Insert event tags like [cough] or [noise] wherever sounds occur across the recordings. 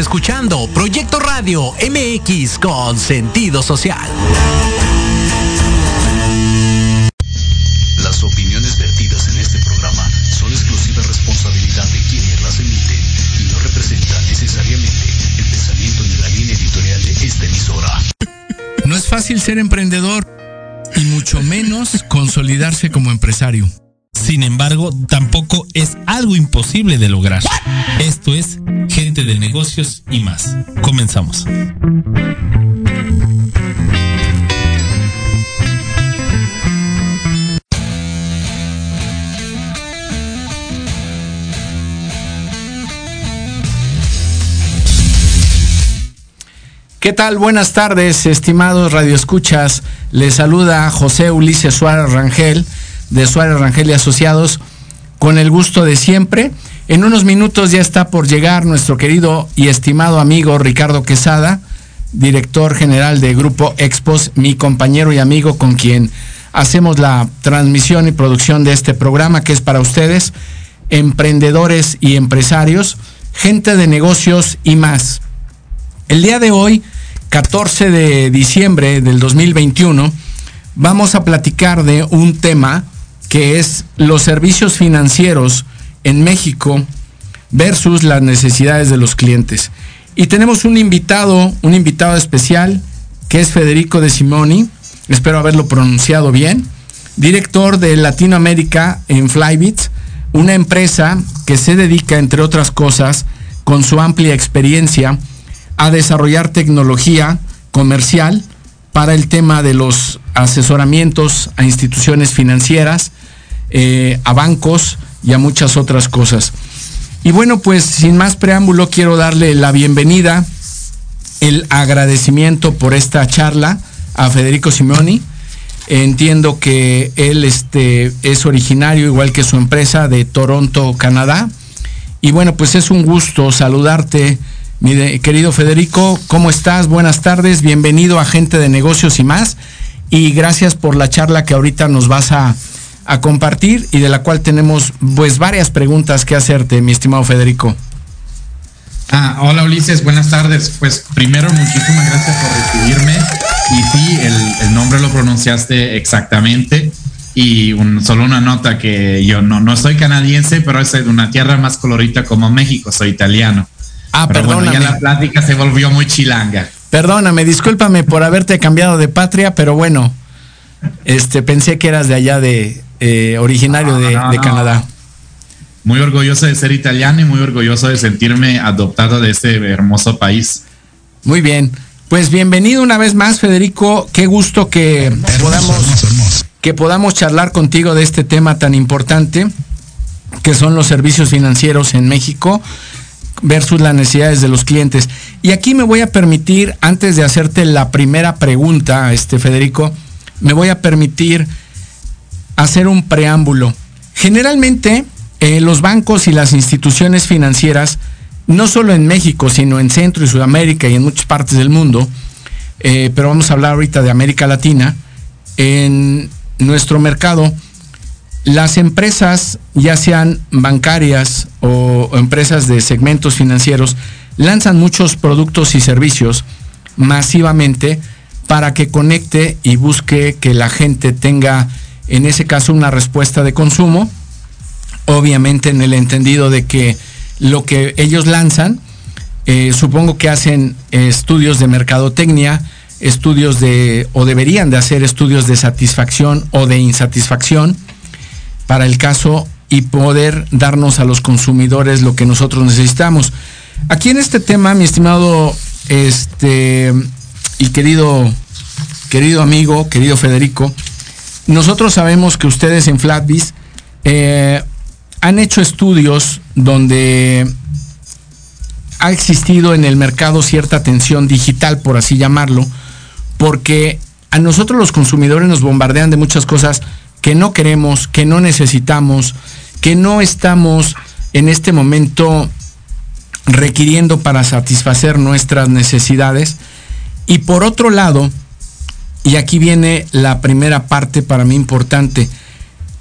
Escuchando Proyecto Radio MX con sentido social. Las opiniones vertidas en este programa son exclusiva responsabilidad de quienes las emiten y no representan necesariamente el pensamiento ni la línea editorial de esta emisora. No es fácil ser emprendedor y mucho menos consolidarse como empresario. Sin embargo, tampoco es algo imposible de lograr. Esto es Gente de Negocios y más. Comenzamos. ¿Qué tal? Buenas tardes, estimados radioescuchas. Les saluda José Ulises Suárez Rangel de Suárez Rangel y Asociados con el gusto de siempre. En unos minutos ya está por llegar nuestro querido y estimado amigo Ricardo Quesada, director general de Grupo Expos, mi compañero y amigo con quien hacemos la transmisión y producción de este programa que es para ustedes, emprendedores y empresarios, gente de negocios y más. El día de hoy, 14 de diciembre del 2021, vamos a platicar de un tema que es los servicios financieros en México versus las necesidades de los clientes. Y tenemos un invitado, un invitado especial, que es Federico de Simoni, espero haberlo pronunciado bien, director de Latinoamérica en Flybit, una empresa que se dedica, entre otras cosas, con su amplia experiencia, a desarrollar tecnología comercial para el tema de los asesoramientos a instituciones financieras, eh, a bancos y a muchas otras cosas. Y bueno, pues sin más preámbulo, quiero darle la bienvenida, el agradecimiento por esta charla a Federico Simoni. Entiendo que él este, es originario, igual que su empresa, de Toronto, Canadá. Y bueno, pues es un gusto saludarte, mi querido Federico. ¿Cómo estás? Buenas tardes. Bienvenido a Gente de Negocios y más. Y gracias por la charla que ahorita nos vas a, a compartir y de la cual tenemos pues varias preguntas que hacerte, mi estimado Federico. Ah, hola Ulises, buenas tardes. Pues primero muchísimas gracias por recibirme y sí, el, el nombre lo pronunciaste exactamente y un, solo una nota que yo no, no soy canadiense, pero es de una tierra más colorita como México, soy italiano. Ah, pero perdóname. Bueno, ya la plática se volvió muy chilanga. Perdóname, discúlpame por haberte cambiado de patria, pero bueno, este pensé que eras de allá de, eh, originario de, no, de. Canadá. Muy orgulloso de ser italiano y muy orgulloso de sentirme adoptado de este hermoso país. Muy bien. Pues bienvenido una vez más, Federico. Qué gusto que podamos, que podamos charlar contigo de este tema tan importante, que son los servicios financieros en México versus las necesidades de los clientes. Y aquí me voy a permitir, antes de hacerte la primera pregunta, este Federico, me voy a permitir hacer un preámbulo. Generalmente, eh, los bancos y las instituciones financieras, no solo en México, sino en Centro y Sudamérica y en muchas partes del mundo, eh, pero vamos a hablar ahorita de América Latina, en nuestro mercado, las empresas, ya sean bancarias o, o empresas de segmentos financieros, lanzan muchos productos y servicios masivamente para que conecte y busque que la gente tenga, en ese caso, una respuesta de consumo, obviamente en el entendido de que lo que ellos lanzan, eh, supongo que hacen eh, estudios de mercadotecnia, estudios de, o deberían de hacer estudios de satisfacción o de insatisfacción para el caso y poder darnos a los consumidores lo que nosotros necesitamos. Aquí en este tema, mi estimado este y querido querido amigo, querido Federico, nosotros sabemos que ustedes en Flatbiz eh, han hecho estudios donde ha existido en el mercado cierta tensión digital, por así llamarlo, porque a nosotros los consumidores nos bombardean de muchas cosas que no queremos, que no necesitamos, que no estamos en este momento requiriendo para satisfacer nuestras necesidades. Y por otro lado, y aquí viene la primera parte para mí importante,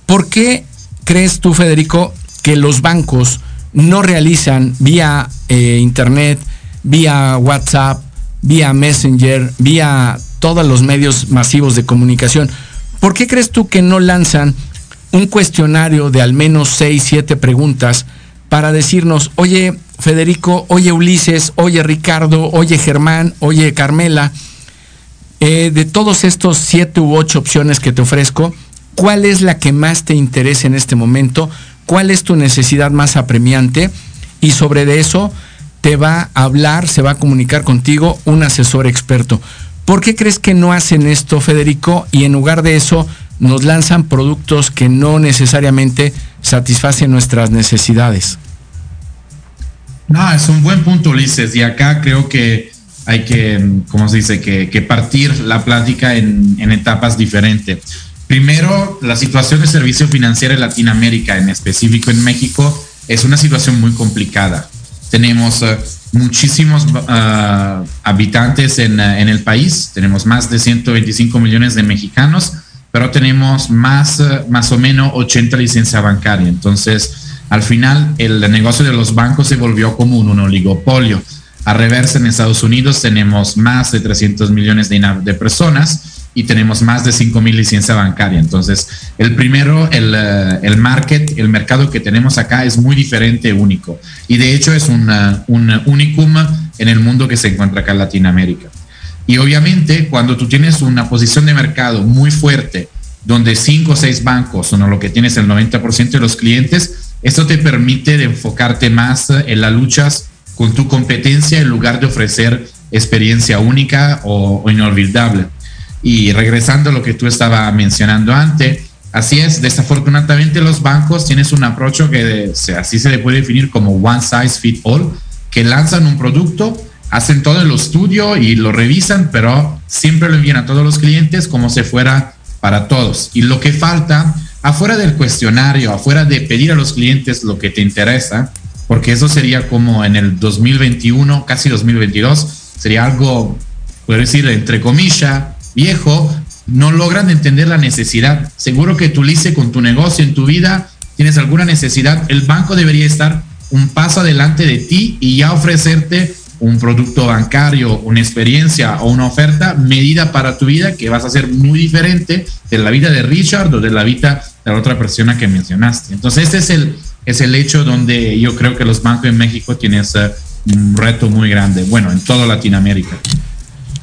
¿por qué crees tú, Federico, que los bancos no realizan vía eh, internet, vía WhatsApp, vía Messenger, vía todos los medios masivos de comunicación. ¿Por qué crees tú que no lanzan un cuestionario de al menos 6, 7 preguntas para decirnos, oye Federico, oye Ulises, oye Ricardo, oye Germán, oye Carmela, eh, de todos estos siete u ocho opciones que te ofrezco, ¿cuál es la que más te interesa en este momento? ¿Cuál es tu necesidad más apremiante? Y sobre de eso te va a hablar, se va a comunicar contigo un asesor experto. ¿Por qué crees que no hacen esto, Federico? Y en lugar de eso nos lanzan productos que no necesariamente satisfacen nuestras necesidades. No, es un buen punto, Ulises. Y acá creo que hay que, ¿cómo se dice?, que, partir la plática en, etapas diferentes. Primero, la situación de servicio financiero en Latinoamérica, en específico en México, es una situación muy complicada. Tenemos eh, muchísimos eh, habitantes en, en, el país, tenemos más de 125 millones de mexicanos, pero tenemos más, eh, más o menos 80 licencias bancarias. Entonces, al final, el negocio de los bancos se volvió como un, oligopolio. A reversa, en Estados Unidos tenemos más de 300 millones de, de personas y tenemos más de 5 mil licencias bancarias. Entonces, el primero, el, eh, el, market, el mercado que tenemos acá es muy diferente, único. Y de hecho es un, un unicum en el mundo que se encuentra acá en Latinoamérica. Y obviamente cuando tú tienes una posición de mercado muy fuerte, donde cinco o seis bancos son lo que tienes el 90% de los clientes, esto te permite de enfocarte más en las luchas con tu competencia en lugar de ofrecer experiencia única o, inolvidable. Y regresando a lo que tú estabas mencionando antes, así es, desafortunadamente los bancos tienes un approach que así se le puede definir como one size fit all, que lanzan un producto hacen todo el estudio y lo revisan, pero siempre lo envían a todos los clientes como si fuera para todos. Y lo que falta, afuera del cuestionario, afuera de pedir a los clientes lo que te interesa, porque eso sería como en el 2021, casi 2022, sería algo, puedo decir, entre comillas, viejo, no logran entender la necesidad. Seguro que tú lice con tu negocio en tu vida, tienes alguna necesidad, el banco debería estar un paso adelante de ti y ya ofrecerte un producto bancario, una experiencia o una oferta medida para tu vida que vas a ser muy diferente de la vida de Richard o de la vida de la otra persona que mencionaste. Entonces, este es el, es el hecho donde yo creo que los bancos en México tienen un reto muy grande, bueno, en toda Latinoamérica.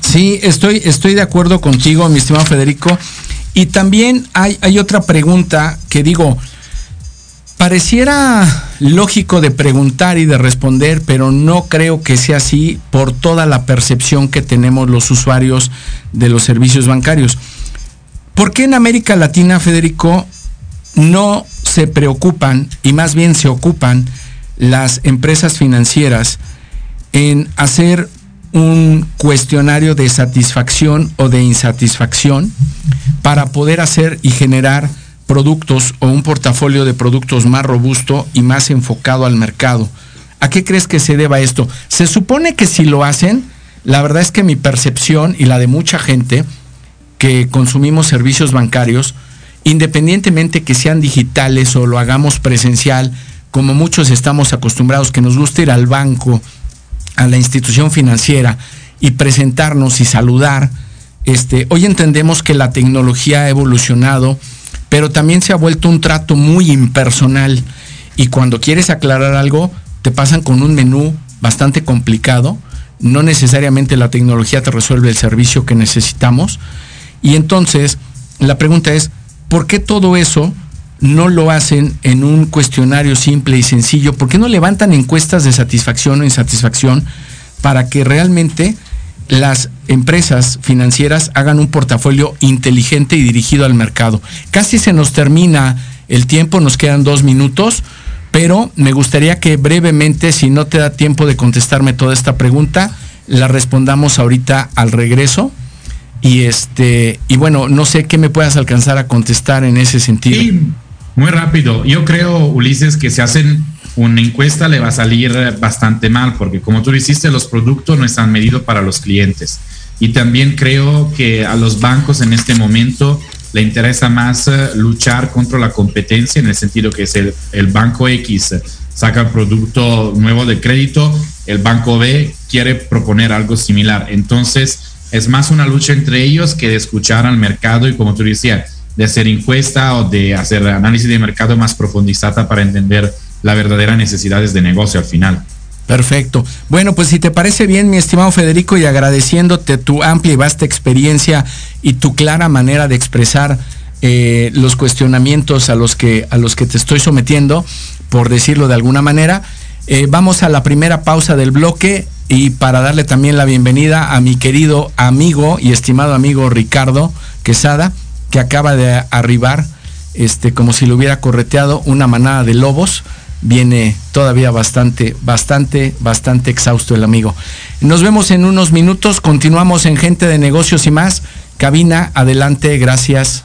Sí, estoy, estoy de acuerdo contigo, mi estimado Federico. Y también hay, hay otra pregunta que digo, Pareciera lógico de preguntar y de responder, pero no creo que sea así por toda la percepción que tenemos los usuarios de los servicios bancarios. ¿Por qué en América Latina, Federico, no se preocupan y más bien se ocupan las empresas financieras en hacer un cuestionario de satisfacción o de insatisfacción para poder hacer y generar productos o un portafolio de productos más robusto y más enfocado al mercado. ¿A qué crees que se deba esto? Se supone que si lo hacen, la verdad es que mi percepción y la de mucha gente que consumimos servicios bancarios, independientemente que sean digitales o lo hagamos presencial, como muchos estamos acostumbrados, que nos gusta ir al banco, a la institución financiera y presentarnos y saludar, este, hoy entendemos que la tecnología ha evolucionado, pero también se ha vuelto un trato muy impersonal. Y cuando quieres aclarar algo te pasan con un menú bastante complicado, no necesariamente la tecnología te resuelve el servicio que necesitamos. Y entonces la pregunta es, ¿por qué todo eso no lo hacen en un cuestionario simple y sencillo? ¿Por qué no levantan encuestas de satisfacción o insatisfacción para que realmente las empresas financieras hagan un portafolio inteligente y dirigido al mercado. Casi se nos termina el tiempo, nos quedan dos minutos, pero me gustaría que brevemente, si no te da tiempo de contestarme toda esta pregunta, la respondamos ahorita al regreso. Y este, y bueno, no sé qué me puedas alcanzar a contestar en ese sentido. Muy rápido. Yo creo, Ulises, que se hacen una encuesta le va a salir bastante mal, porque como tú hiciste, los productos no están medidos para los clientes. Y también creo que a los bancos en este momento le interesa más eh, luchar contra la competencia, en el sentido que es el, el banco X saca producto nuevo de crédito el banco B quiere proponer algo similar. Entonces, es más una lucha entre ellos que de escuchar al mercado y como tú decías, de hacer encuesta o de hacer análisis de mercado más profundizada para entender las verdaderas necesidades de negocio al final. Perfecto. Bueno, pues si te parece bien, mi estimado Federico, y agradeciéndote tu amplia y vasta experiencia y tu clara manera de expresar eh, los cuestionamientos a los, que, a los que te estoy sometiendo, por decirlo de alguna manera, eh, vamos a la primera pausa del bloque y para darle también la bienvenida a mi querido amigo y estimado amigo Ricardo Quesada, que acaba de arribar, este, como si lo hubiera correteado una manada de lobos viene todavía bastante, bastante, bastante exhausto el amigo. Nos vemos en unos minutos, continuamos en Gente de Negocios y más. Cabina, adelante, gracias.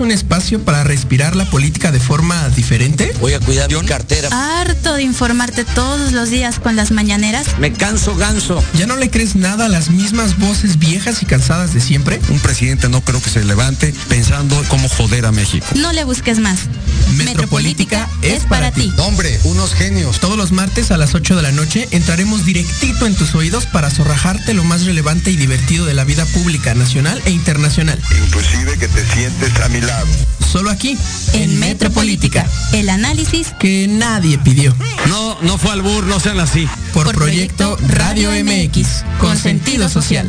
¿Buscas un espacio para respirar la política de forma diferente? Voy a cuidar mi cartera. Harto de informarte todos los días con las mañaneras. Me canso ganso. ¿Ya no le crees nada a las mismas voces viejas y cansadas de siempre? Un presidente no creo que se levante pensando cómo joder a México. No le busques más. Metropolítica es para ti. Hombre, unos genios. Todos los martes a las 8 de la noche entraremos directito en tus oídos para zorrajarte lo más relevante y divertido de la vida pública nacional e internacional. Inclusive que te sientes a mi lado. Solo aquí, En Metropolítica, el análisis que nadie pidió. No, no fue al bur, no sean así. Por, Por proyecto Proyecto Radio Radio MX, con sentido social.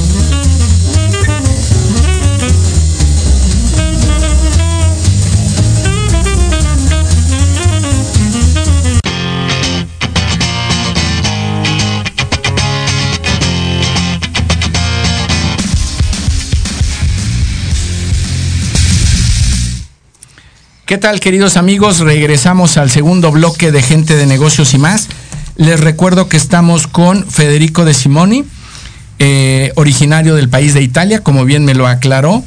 ¿Qué tal, queridos amigos? Regresamos al segundo bloque de Gente de Negocios y más. Les recuerdo que estamos con Federico De Simoni, eh, originario del país de Italia, como bien me lo aclaró,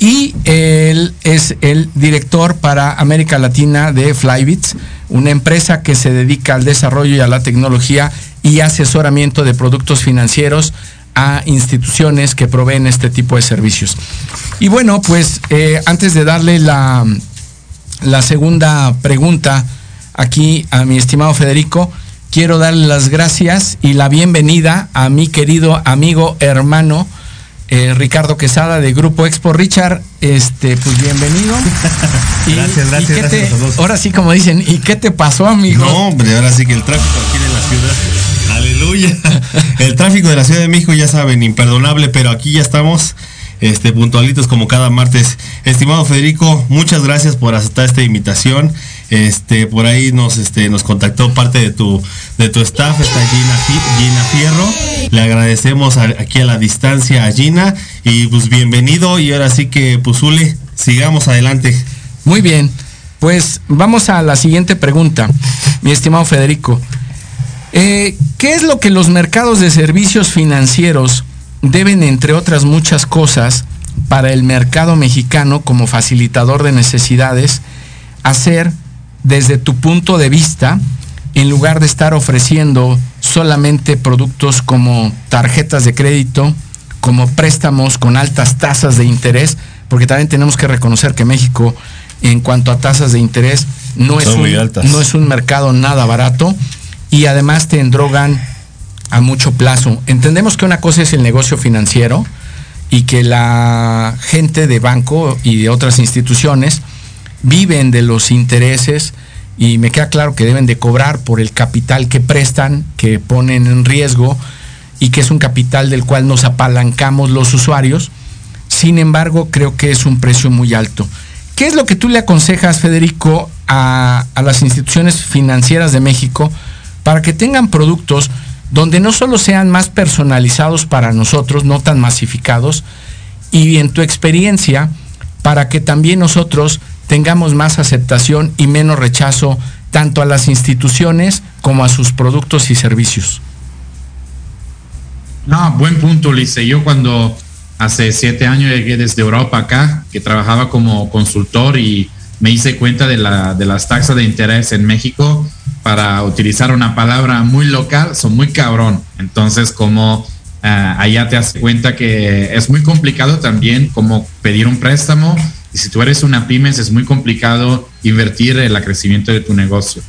y él es el director para América Latina de Flybits, una empresa que se dedica al desarrollo y a la tecnología y asesoramiento de productos financieros a instituciones que proveen este tipo de servicios. Y bueno, pues eh, antes de darle la, la segunda pregunta aquí a mi estimado Federico, quiero darle las gracias y la bienvenida a mi querido amigo hermano eh, Ricardo Quesada de Grupo Expo. Richard, este, pues bienvenido. [laughs] Gracias, gracias, gracias te- a los dos. Ahora sí, como dicen, ¿y qué te pasó, amigo? No, hombre, ahora sí que el tráfico aquí en la ciudad. Aleluya. [laughs] El tráfico de la Ciudad de México, ya saben, imperdonable, pero aquí ya estamos. Este, puntualitos como cada martes. Estimado Federico, muchas gracias por aceptar esta invitación. Este, por ahí nos, este, nos contactó parte de tu, de tu staff, está Gina, Gina Fierro. Le agradecemos aquí a la distancia a Gina y pues bienvenido y ahora sí que pues Ule, sigamos adelante. Muy bien, pues vamos a la siguiente pregunta, mi estimado Federico. Eh, ¿Qué es lo que los mercados de servicios financieros deben, entre otras muchas cosas, para el mercado mexicano como facilitador de necesidades, hacer desde tu punto de vista, en lugar de estar ofreciendo solamente productos como tarjetas de crédito, como préstamos con altas tasas de interés, porque también tenemos que reconocer que México, en cuanto a tasas de interés, no es, Son un, no es un mercado nada barato y además te endrogan a mucho plazo. Entendemos que una cosa es el negocio financiero y que la gente de banco y de otras instituciones viven de los intereses y me queda claro que deben de cobrar por el capital que prestan, que ponen en riesgo y que es un capital del cual nos apalancamos los usuarios. Sin embargo, creo que es un precio muy alto. ¿Qué es lo que tú le aconsejas, Federico, a, a las instituciones financieras de México para que tengan productos donde no solo sean más personalizados para nosotros, no tan masificados, y en tu experiencia, para que también nosotros tengamos más aceptación y menos rechazo tanto a las instituciones como a sus productos y servicios? No, buen punto, Ulises. Yo cuando hace siete años llegué desde Europa acá, que trabajaba como consultor y me hice cuenta de, la, de las tasas de interés en México, para utilizar una palabra muy local, son muy cabrón. Entonces, como ah, allá te das cuenta que es muy complicado también como pedir un préstamo y si tú eres una pymes es muy complicado invertir en el crecimiento de tu negocio.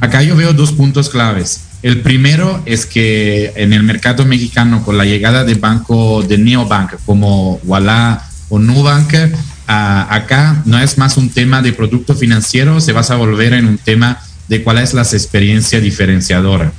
Acá yo veo dos puntos claves. El primero es que en el mercado mexicano, con la llegada de banco de neobank como Walla o Nubank, ah, acá no es más un tema de producto financiero, se va a volver en un tema de cuál es la experiencia diferenciadora.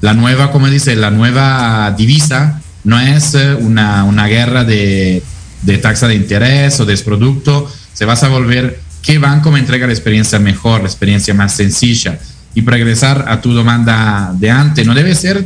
La nueva, como dice, la nueva divisa no es eh, una, una guerra de, de taxa de interés o de producto, se va a volver qué banco me entrega la experiencia mejor, la experiencia más sencilla. Y para regresar a tu demanda de antes, no debe ser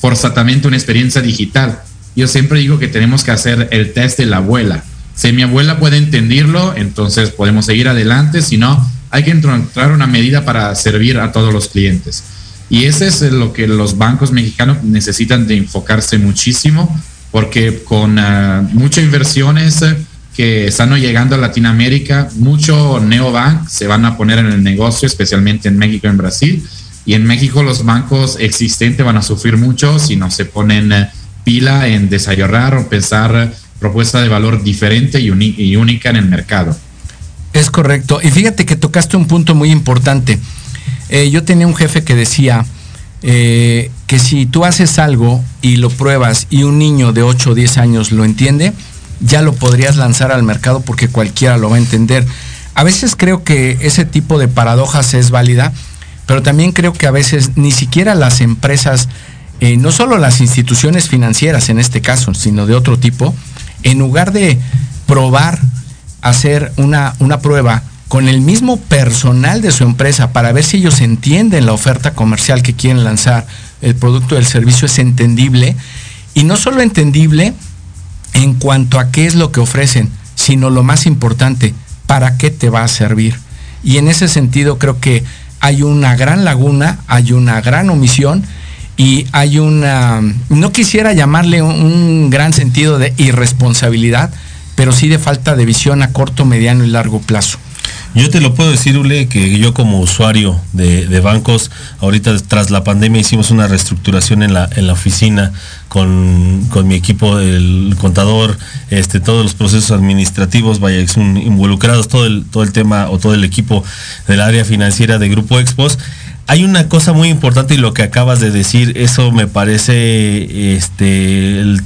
forzatamente una experiencia digital. Yo siempre digo que tenemos que hacer el test de la abuela. Si mi abuela puede entenderlo, entonces podemos seguir adelante, si no, hay que encontrar una medida para servir a todos los clientes. Y ese es lo que los bancos mexicanos necesitan de enfocarse muchísimo, porque con uh, muchas inversiones uh, que están llegando a Latinoamérica, mucho neobank se van a poner en el negocio, especialmente en México y en Brasil. Y en México los bancos existentes van a sufrir mucho si no se ponen uh, pila en desarrollar o pensar propuesta de valor diferente y, y única en el mercado. Es correcto. Y fíjate que tocaste un punto muy importante. Eh, yo tenía un jefe que decía eh, que si tú haces algo y lo pruebas y un niño de 8 o 10 años lo entiende, ya lo podrías lanzar al mercado porque cualquiera lo va a entender. A veces creo que ese tipo de paradojas es válida, pero también creo que a veces ni siquiera las empresas, eh, no solo las instituciones financieras en este caso, sino de otro tipo, en lugar de probar hacer una, una prueba con el mismo personal de su empresa para ver si ellos entienden la oferta comercial que quieren lanzar, el producto del servicio es entendible y no solo entendible en cuanto a qué es lo que ofrecen, sino lo más importante, para qué te va a servir. Y en ese sentido creo que hay una gran laguna, hay una gran omisión y hay una, no quisiera llamarle un, un gran sentido de irresponsabilidad, pero sí de falta de visión a corto, mediano y largo plazo. Yo te lo puedo decir, Ule, que yo como usuario de, bancos, ahorita tras la pandemia hicimos una reestructuración en la, en la oficina con, con, mi equipo, el contador, este, todos los procesos administrativos, vaya, involucrados todo el, todo el tema o todo el equipo del área financiera de Grupo Expos hay una cosa muy importante y lo que acabas de decir, eso me parece este el,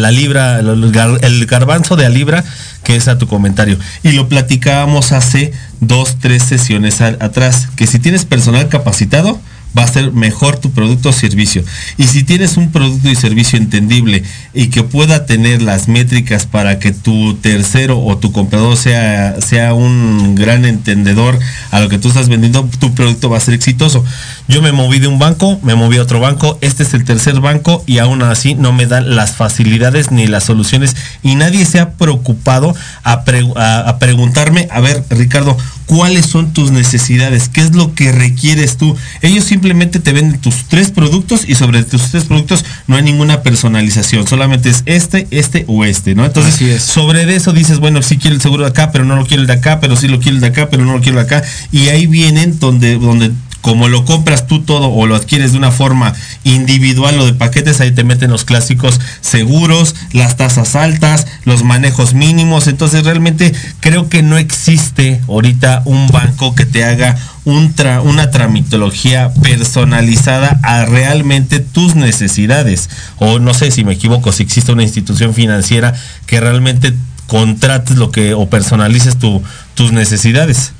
la libra, el, garbanzo de a libra, que es a tu comentario. Y lo platicábamos hace dos, tres sesiones atrás, que si tienes personal capacitado, va a ser mejor tu producto o servicio. Y si tienes un producto y servicio entendible y que pueda tener las métricas para que tu tercero o tu comprador sea, sea un gran entendedor a lo que tú estás vendiendo, tu producto va a ser exitoso. Yo me moví de un banco, me moví a otro banco, este es el tercer banco y aún así no me dan las facilidades ni las soluciones y nadie se ha preocupado a, pre- a- a preguntarme, a ver Ricardo, ¿cuáles son tus necesidades? ¿Qué es lo que requieres tú? Ellos simplemente te venden tus tres productos y sobre tus tres productos no hay ninguna personalización, solamente es este, este o este, ¿no? Entonces, es. sobre eso dices, bueno, sí quiero el seguro de acá, pero no lo quiero el de acá, pero sí lo quiero el de acá, pero no lo quiero el de acá. Y ahí vienen donde, donde como lo compras tú todo o lo adquieres de una forma individual o de paquetes, ahí te meten los clásicos seguros, las tasas altas, los manejos mínimos. Entonces realmente creo que no existe ahorita un banco que te haga una tramitología personalizada a realmente tus necesidades. O no sé si me equivoco, si existe una institución financiera que realmente contrates lo que o personalices tu- tus necesidades.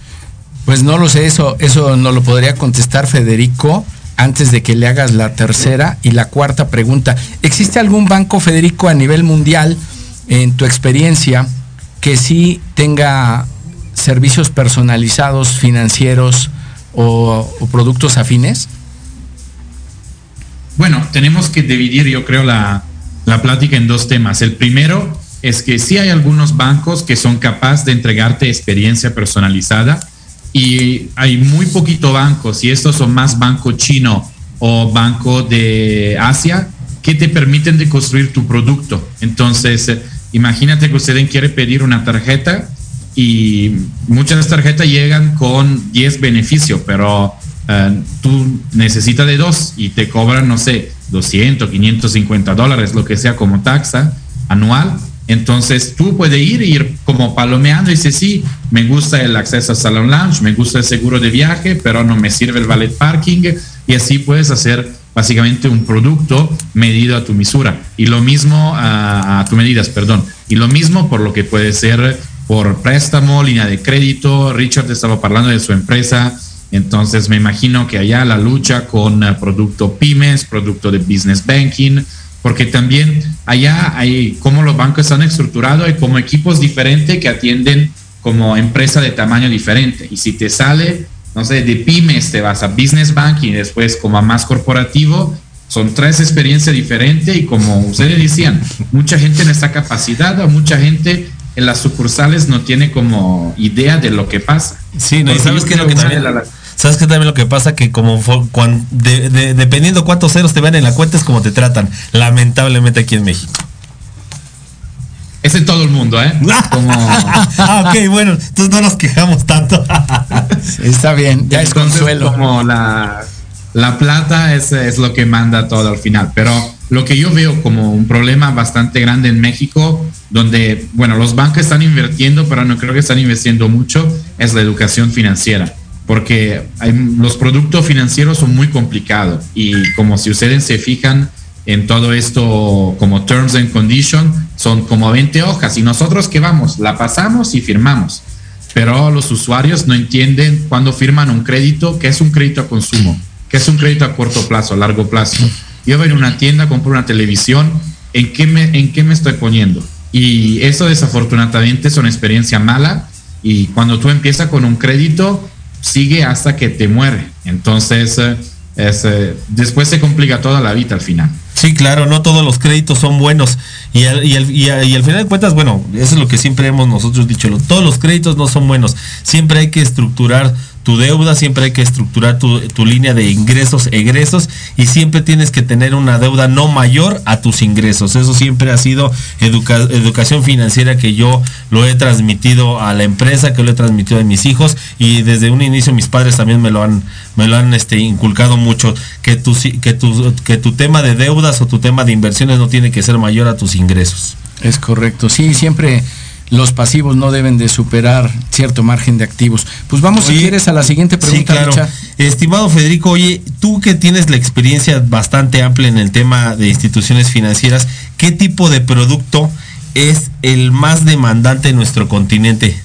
Pues no lo sé, eso, eso no lo podría contestar Federico antes de que le hagas la tercera y la cuarta pregunta. ¿Existe algún banco, Federico, a nivel mundial, en tu experiencia, que sí tenga servicios personalizados, financieros o, productos afines? Bueno, tenemos que dividir, yo creo, la, la plática en dos temas. El primero es que sí hay algunos bancos que son capaces de entregarte experiencia personalizada y hay muy poquito bancos, y estos son más banco chino o banco de Asia, que te permiten de construir tu producto. Entonces, eh, imagínate que usted quiere pedir una tarjeta y muchas tarjetas llegan con 10 beneficios, pero eh, tú necesitas de dos y te cobran, no sé, 200, 550 dólares, lo que sea como taxa anual. Entonces tú puedes ir ir como palomeando y dices, sí, me gusta el acceso a Salon Lounge, me gusta el seguro de viaje, pero no me sirve el valet parking. Y así puedes hacer básicamente un producto medido a tu misura. Y lo mismo a, a tu medidas, perdón. Y lo mismo por lo que puede ser por préstamo, línea de crédito. Richard estaba hablando de su empresa. Entonces me imagino que allá la lucha con eh, producto pymes, producto de business banking, porque también allá hay como los bancos están estructurados, hay como equipos diferentes que atienden como empresa de tamaño diferente. Y si te sale, no sé, de pymes te vas a business banking y después como a más corporativo, son tres experiencias diferentes y como ustedes decían, mucha gente no está capacitada, mucha gente en las sucursales no tiene como idea de lo que pasa. Sí, no, y sabes es lo que también, las- sabes qué también lo que pasa que como fue- cuan- de- de- dependiendo cuántos ceros te vean en la cuenta es como te tratan, lamentablemente aquí en México. Es en todo el mundo, ¿eh? [laughs] Como... ah, ok, bueno, entonces no nos quejamos tanto. [laughs] Está bien, ya es consuelo. Como la, la plata es, es lo que manda todo al final. Pero lo que yo veo como un problema bastante grande en México, donde, bueno, los bancos están invirtiendo, pero no creo que están invirtiendo mucho, es la educación financiera. Porque hay- los productos financieros son muy complicados y como si ustedes se fijan en todo esto como terms and conditions, son como 20 hojas y nosotros que vamos, la pasamos y firmamos pero los usuarios no entienden cuando firman un crédito, que es un crédito a consumo, que es un crédito a corto plazo, a largo plazo. Yo voy a una tienda, compro una televisión, ¿en qué me, en qué me estoy poniendo? Y eso desafortunadamente es una experiencia mala y cuando tú empiezas con un crédito, sigue hasta que te muere. Entonces, eh, eh, después se complica toda la vida al final. Sí, claro, no todos los créditos son buenos. Y al, y al- final de cuentas, bueno, eso es lo que siempre hemos nosotros dicho, todos los créditos no son buenos. Siempre hay que estructurar tu deuda, siempre hay que estructurar tu, tu línea de ingresos, egresos, y siempre tienes que tener una deuda no mayor a tus ingresos. Eso siempre ha sido educa- educación financiera que yo lo he transmitido a la empresa, que lo he transmitido a mis hijos, y desde un inicio mis padres también me lo han, me lo han este, inculcado mucho, que tu, que, que tu tema de deudas o tu tema de inversiones no tiene que ser mayor a tus ingresos. Es correcto, sí, siempre los pasivos no deben de superar cierto margen de activos. Pues vamos, si Oye, quieres, a la siguiente pregunta, sí, claro. Richard. Estimado Federico, oye, tú que tienes la experiencia bastante amplia en el tema de instituciones financieras, ¿qué tipo de producto es el más demandante en nuestro continente?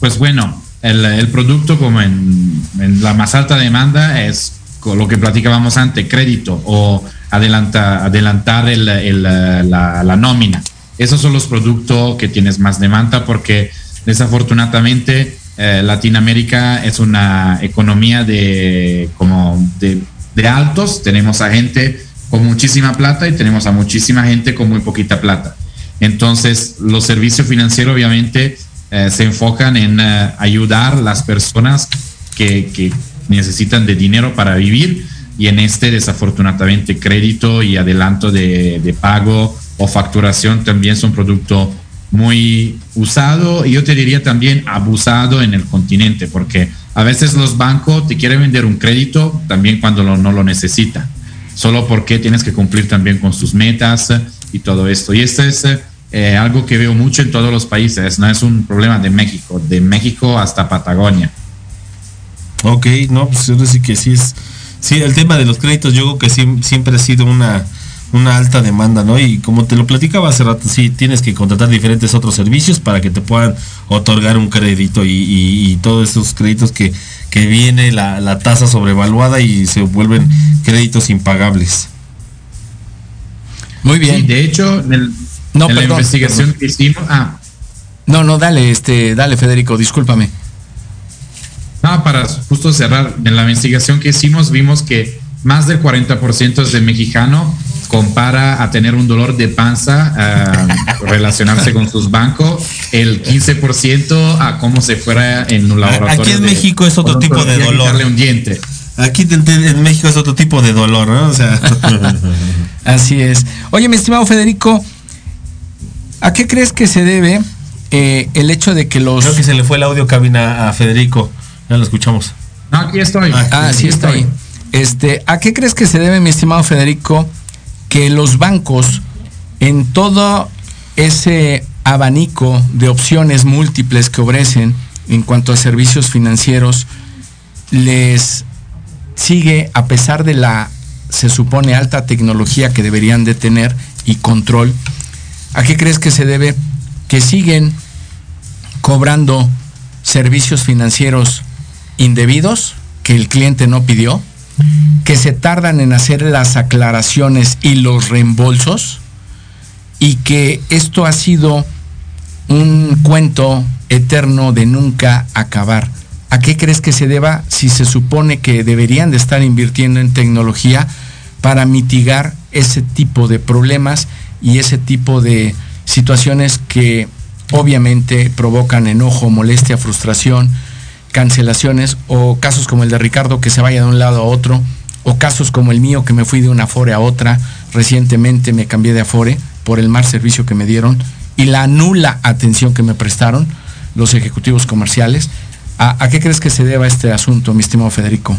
Pues bueno, el, el producto como en en la más alta demanda es con lo que platicábamos antes, crédito o adelanta, adelantar el- el, la, la nómina. Esos son los productos que tienes más demanda porque desafortunadamente eh, Latinoamérica es una economía de como de, altos. Tenemos a gente con muchísima plata y tenemos a muchísima gente con muy poquita plata. Entonces, los servicios financieros obviamente eh, se enfocan en eh, ayudar a las personas que, que necesitan de dinero para vivir y en este desafortunadamente crédito y adelanto de, de pago o facturación también son producto muy usado. Y yo te diría también abusado en el continente porque a veces los bancos te quieren vender un crédito también cuando no lo necesita. Solo porque tienes que cumplir también con sus metas y todo esto. Y esto es eh, algo que veo mucho en todos los países. No es un problema de México de México hasta Patagonia. Ok, no, pues yo sí que sí es. Sí, el tema de los créditos, yo creo que siem- siempre ha sido una, una alta demanda, ¿no? Y como te lo platicaba hace rato, sí, tienes que contratar diferentes otros servicios para que te puedan otorgar un crédito y, y- y todos esos créditos que, que viene la, la tasa sobrevaluada y se vuelven créditos impagables. Muy bien. Sí, de hecho, en, el- No, en la investigación perdón. que hicimos, ah, No, no, dale, este, dale, Federico, discúlpame. no, para justo cerrar, en la investigación que hicimos vimos que más del 40% de mexicano compara a tener un dolor de panza, a [laughs] relacionarse con sus bancos, el 15% a cómo se fuera en un laboratorio. Aquí en de México es otro tipo de dolor. un diente. Aquí en, en México es otro tipo de dolor, ¿no? O sea, [laughs] Así es. Oye, mi estimado Federico, ¿a qué crees que se debe eh, el hecho de que los... creo que se le fue el audio cabina a Federico. Ya lo escuchamos. No, aquí estoy. Ah, sí ahí. Este, ¿a qué crees que se debe, mi estimado Federico, que los bancos en todo ese abanico de opciones múltiples que ofrecen en cuanto a servicios financieros les sigue a pesar de la se supone alta tecnología que deberían de tener y control? ¿A qué crees que se debe que siguen cobrando servicios financieros indebidos que el cliente no pidió, que se tardan en hacer las aclaraciones y los reembolsos y que esto ha sido un cuento eterno de nunca acabar. ¿A qué crees que se deba si se supone que deberían de estar invirtiendo en tecnología para mitigar ese tipo de problemas y ese tipo de situaciones que obviamente provocan enojo, molestia, frustración, cancelaciones o casos como el de Ricardo que se vaya de un lado a otro o casos como el mío que me fui de una Afore a otra, recientemente me cambié de Afore por el mal servicio que me dieron y la nula atención que me prestaron los ejecutivos comerciales. ¿A, qué crees que se deba este asunto, mi estimado Federico?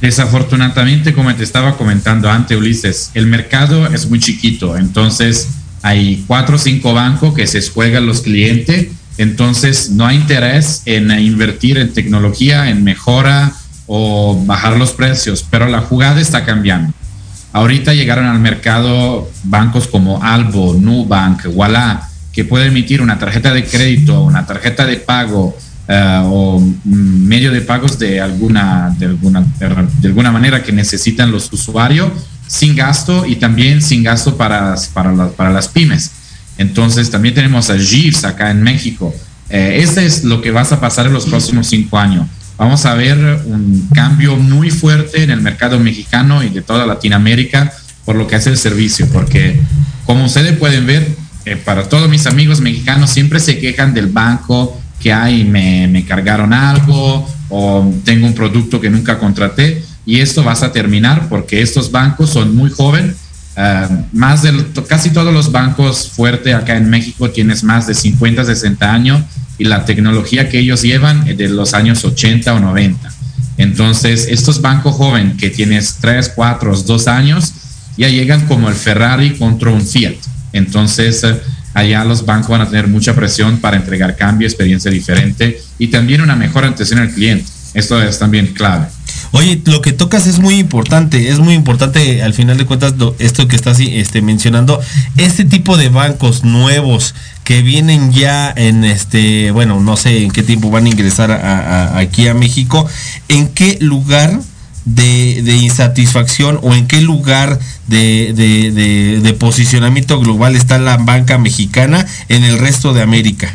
Desafortunadamente, como te estaba comentando antes, Ulises, el mercado es muy chiquito, entonces hay cuatro o cinco bancos que se juegan los clientes, entonces no hay interés en invertir en tecnología, en mejora o bajar los precios, pero la jugada está cambiando. Ahorita llegaron al mercado bancos como Albo, Nubank, Walla, que pueden emitir una tarjeta de crédito, una tarjeta de pago, eh, o mm, medio de pagos de alguna, de alguna, de alguna manera que necesitan los usuarios sin gasto y también sin gasto para, para, la- para las pymes. Entonces también tenemos a GIFs acá en México. Eh, este es lo que vas a pasar en los próximos cinco años. Vamos a ver un cambio muy fuerte en el mercado mexicano y de toda Latinoamérica por lo que hace el servicio, porque como ustedes pueden ver, eh, para todos mis amigos mexicanos siempre se quejan del banco, que hay, me, me cargaron algo o tengo un producto que nunca contraté y esto vas a terminar porque estos bancos son muy jóvenes. Ah, más del, casi todos los bancos fuertes acá en México tienes más de 50, 60 años y la tecnología que ellos llevan es de los años 80 o 90. Entonces, estos bancos jóvenes que tienes 3, 4, 2 años, ya llegan como el Ferrari contra un Fiat. Entonces, eh, allá los bancos van a tener mucha presión para entregar cambio, experiencia diferente y también una mejor atención al cliente. Esto es también clave. Oye, lo que tocas es muy importante, es muy importante al final de cuentas esto que estás este, mencionando, este tipo de bancos nuevos que vienen ya en este, bueno, no sé en qué tiempo van a ingresar aquí a México, ¿en qué lugar de, insatisfacción o en qué lugar de posicionamiento global está la banca mexicana en el resto de América?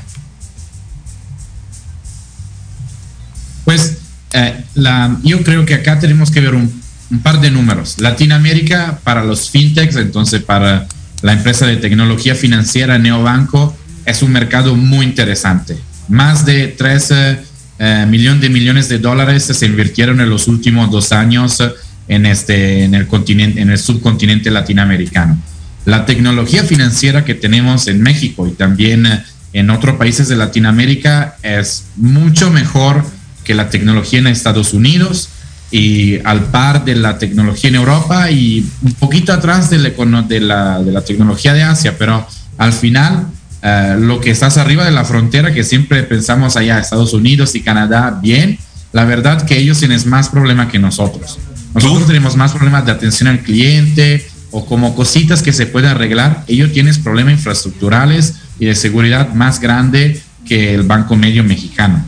Pues eh, la, yo creo que acá tenemos que ver un, un par de números. Latinoamérica para los fintechs, entonces para la empresa de tecnología financiera Neobanco, es un mercado muy interesante. Más de 13 eh, millones de millones de dólares se invirtieron en los últimos dos años eh, en, este, en, el continente, en el subcontinente latinoamericano. La tecnología financiera que tenemos en México y también eh, en otros países de Latinoamérica es mucho mejor que la tecnología en Estados Unidos y al par de la tecnología en Europa y un poquito atrás de la, econo- de la, de la tecnología de Asia, pero al final eh, lo que estás arriba de la frontera, que siempre pensamos allá, Estados Unidos y Canadá, bien, la verdad que ellos tienen más problemas que nosotros. Nosotros tenemos más problemas de atención al cliente o como cositas que se pueden arreglar. Ellos tienen problemas infraestructurales y de seguridad más grande que el Banco Medio Mexicano.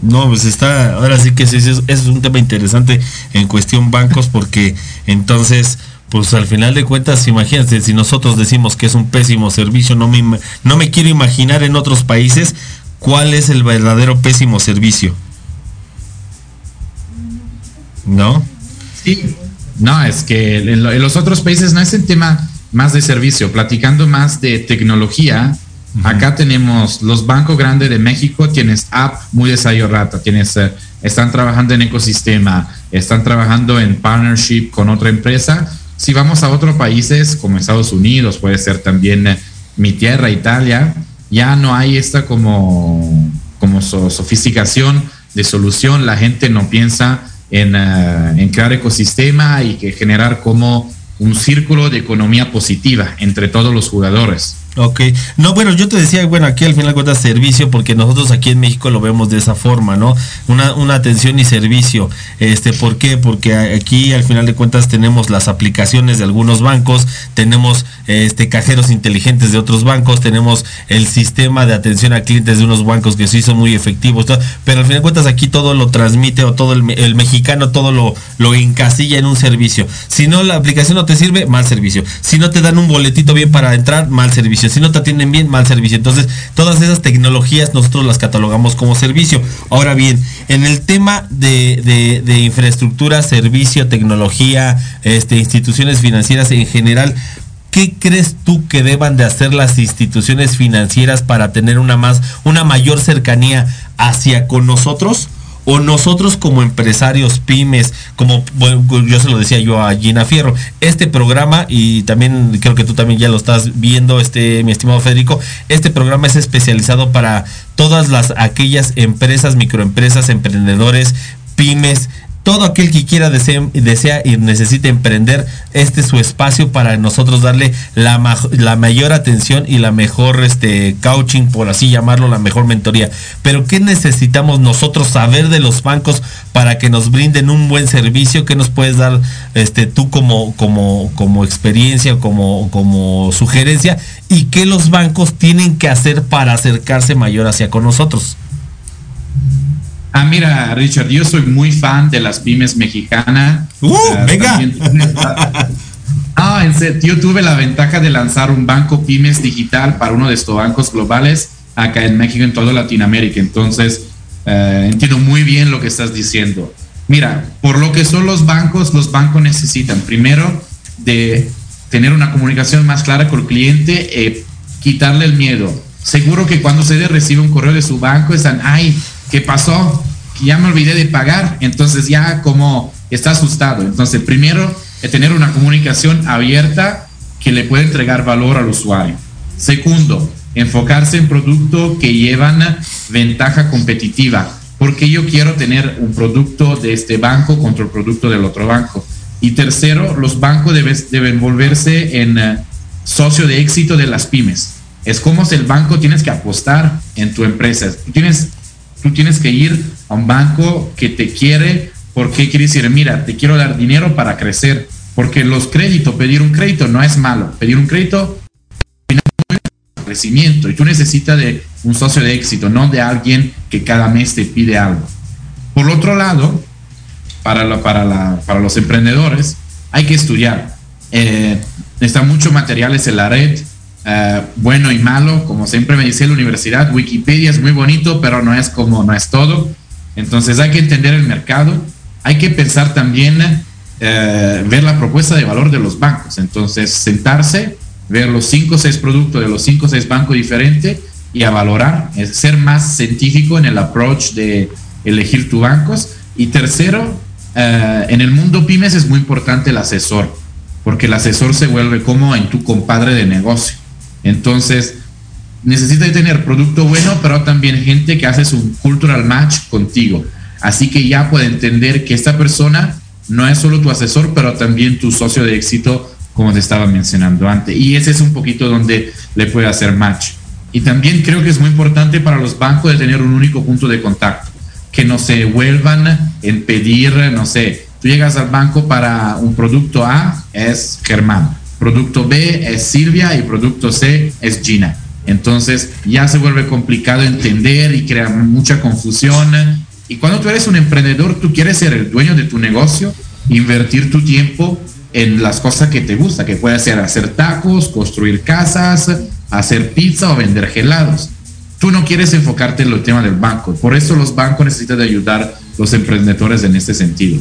No, pues está, ahora sí que sí, sí, es, un tema interesante en cuestión bancos porque entonces, pues al final de cuentas, imagínate, si nosotros decimos que es un pésimo servicio, no me, no me quiero imaginar en otros países cuál es el verdadero pésimo servicio. ¿No? Sí. No, es que en los otros países no es el tema más de servicio, platicando más de tecnología. Acá tenemos los bancos grandes de México, tienes app muy desarrollada, tienes, eh, están trabajando en ecosistema, están trabajando en partnership con otra empresa. Si vamos a otros países como Estados Unidos, puede ser también eh, mi tierra, Italia, ya no hay esta como, como so- sofisticación de solución. La gente no piensa en, eh, en crear ecosistema y que generar como un círculo de economía positiva entre todos los jugadores. Ok, no, bueno, yo te decía, bueno, aquí al final de cuentas servicio, porque nosotros aquí en México lo vemos de esa forma, ¿no? Una, una atención y servicio. Este, ¿por qué? Porque aquí al final de cuentas tenemos las aplicaciones de algunos bancos, tenemos este cajeros inteligentes de otros bancos, tenemos el sistema de atención a clientes de unos bancos que sí son muy efectivos, pero al final de cuentas aquí todo lo transmite o todo el, el mexicano todo lo, lo encasilla en un servicio. Si no la aplicación no te sirve, mal servicio. Si no te dan un boletito bien para entrar, mal servicio. Si no te atienden bien, mal servicio. Entonces, todas esas tecnologías nosotros las catalogamos como servicio. Ahora bien, en el tema de, de- de infraestructura, servicio, tecnología, este, instituciones financieras en general, ¿Qué crees tú que deban de hacer las instituciones financieras para tener una más, una mayor cercanía hacia con nosotros? O nosotros como empresarios, pymes, como yo se lo decía yo a Gina Fierro, este programa, y también creo que tú también ya lo estás viendo, este, mi estimado Federico, este programa es especializado para todas las aquellas empresas, microempresas, emprendedores, pymes, todo aquel que quiera desea, desea y necesite emprender, este es su espacio para nosotros darle la, la mayor atención y la mejor este coaching, por así llamarlo, la mejor mentoría. Pero ¿qué necesitamos nosotros saber de los bancos para que nos brinden un buen servicio? ¿Qué nos puedes dar este tú como, como, como experiencia, como, como sugerencia? ¿Y qué los bancos tienen que hacer para acercarse mayor hacia con nosotros? Ah, mira, Richard, yo soy muy fan de las pymes mexicanas. ¡Uh, Ah, venga! [laughs] Ah, en serio, yo tuve la ventaja de lanzar un banco pymes digital para uno de estos bancos globales acá en México, en toda Latinoamérica. Entonces, eh, entiendo muy bien lo que estás diciendo. Mira, por lo que son los bancos, los bancos necesitan primero de tener una comunicación más clara con el cliente, eh, quitarle el miedo. Seguro que cuando ustedes reciben un correo de su banco están, ay, ¿qué pasó? Ya me olvidé de pagar. Entonces ya como está asustado. Entonces primero es tener una comunicación abierta que le puede entregar valor al usuario. Segundo, enfocarse en productos que llevan ventaja competitiva. Porque yo quiero tener un producto de este banco contra el producto del otro banco. Y tercero, los bancos debes- deben volverse en eh, socio de éxito de las pymes. Es como si el banco tienes que apostar en tu empresa. Tienes, tú tienes que ir a un banco que te quiere ¿Por qué quiere decir, mira, te quiero dar dinero para crecer? Porque los créditos, pedir un crédito no es malo. Pedir un crédito crecimiento y tú necesitas de un socio de éxito, no de alguien que cada mes te pide algo. Por otro lado, para, la, para, la, para los emprendedores hay que estudiar. Eh, están muchos materiales en la red, eh, bueno y malo, como siempre me dice la universidad, Wikipedia es muy bonito, pero no es como, no es todo. Entonces hay que entender el mercado, hay que pensar también, eh, ver la propuesta de valor de los bancos. Entonces sentarse, ver los cinco o seis productos de los cinco o seis bancos diferentes y a valorar, ser más científico en el approach de elegir tus bancos. Y tercero, eh, en el mundo pymes es muy importante el asesor, porque el asesor se vuelve como en tu compadre de negocio. Entonces, necesitas tener producto bueno, pero también gente que hace su cultural match contigo. Así que ya puede entender que esta persona no es solo tu asesor, pero también tu socio de éxito, como te estaba mencionando antes. Y ese es un poquito donde le puede hacer match. Y también creo que es muy importante para los bancos de tener un único punto de contacto, que no se vuelvan en pedir, no sé, tú llegas al banco para un producto A, es Germán, producto B es Silvia y producto C es Gina. Entonces ya se vuelve complicado entender y crea mucha confusión. Y cuando tú eres un emprendedor, tú quieres ser el dueño de tu negocio, invertir tu tiempo en las cosas que te gusta, que puede ser hacer tacos, construir casas, hacer pizza o vender gelados. Tú no quieres enfocarte en el tema del banco. Por eso los bancos necesitan ayudar a los emprendedores en este sentido.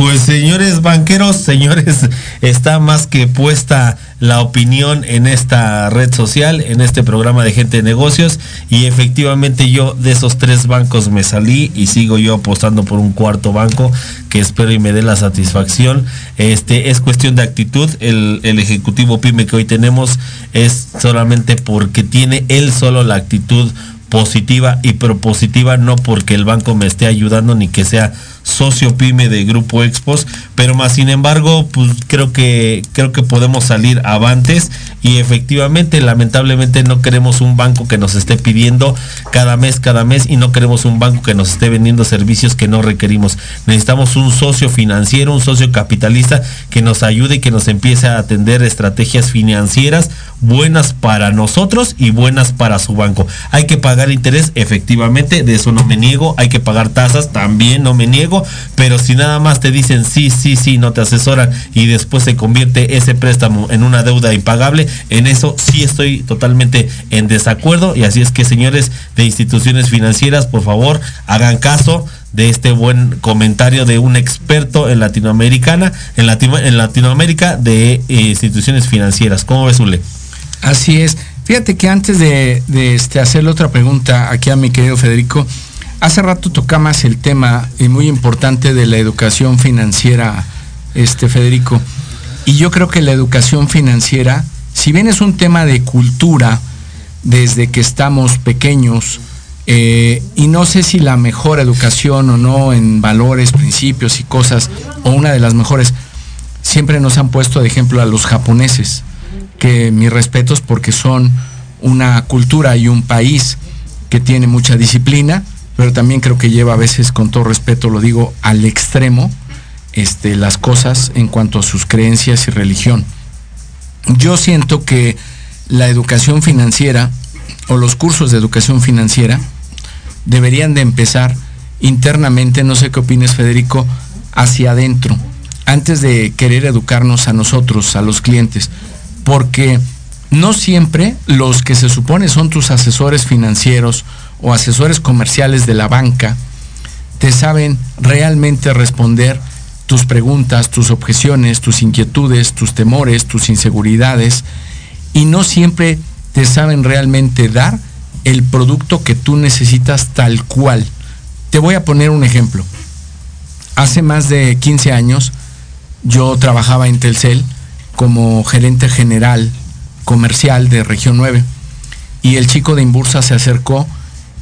Pues señores banqueros, [laughs] señores, está más que puesta la opinión en esta red social, en este programa de gente de negocios y efectivamente yo de esos tres bancos me salí y sigo yo apostando por un cuarto banco que espero y me dé la satisfacción. Este es cuestión de actitud. El, el ejecutivo pyme que hoy tenemos es solamente porque tiene él solo la actitud positiva y propositiva, no porque el banco me esté ayudando ni que sea socio pyme de Grupo Expos, pero más sin embargo, pues creo que creo que podemos salir avantes y efectivamente, lamentablemente no queremos un banco que nos esté pidiendo cada mes, cada mes y no queremos un banco que nos esté vendiendo servicios que no requerimos. Necesitamos un socio financiero, un socio capitalista que nos ayude y que nos empiece a atender estrategias financieras buenas para nosotros y buenas para su banco. Hay que pagar interés, efectivamente, de eso no me niego, hay que pagar tasas, también no me niego, pero si nada más te dicen sí, sí, sí, no te asesoran y después se convierte ese préstamo en una deuda impagable, en eso sí estoy totalmente en desacuerdo y así es que señores de instituciones financieras, por favor, hagan caso de este buen comentario de un experto en Latinoamericana, en, Latino, en Latinoamérica de eh, instituciones financieras. ¿Cómo ves, Ule? Así es. Fíjate que antes de, de este, hacerle otra pregunta aquí a mi querido Federico, hace rato tocamos el tema y muy importante de la educación financiera, este Federico. Y yo creo que la educación financiera, si bien es un tema de cultura, desde que estamos pequeños, eh, y no sé si la mejor educación o no en valores, principios y cosas, o una de las mejores, siempre nos han puesto de ejemplo a los japoneses que mis respetos porque son una cultura y un país que tiene mucha disciplina, pero también creo que lleva a veces, con todo respeto lo digo, al extremo este, las cosas en cuanto a sus creencias y religión. Yo siento que la educación financiera o los cursos de educación financiera deberían de empezar internamente, no sé qué opines Federico, hacia adentro, antes de querer educarnos a nosotros, a los clientes porque no siempre los que se supone son tus asesores financieros o asesores comerciales de la banca te saben realmente responder tus preguntas, tus objeciones, tus inquietudes, tus temores, tus inseguridades y no siempre te saben realmente dar el producto que tú necesitas tal cual. Te voy a poner un ejemplo. Hace más de 15 años yo trabajaba en Telcel como gerente general comercial de Región 9. Y el chico de Imbursa se acercó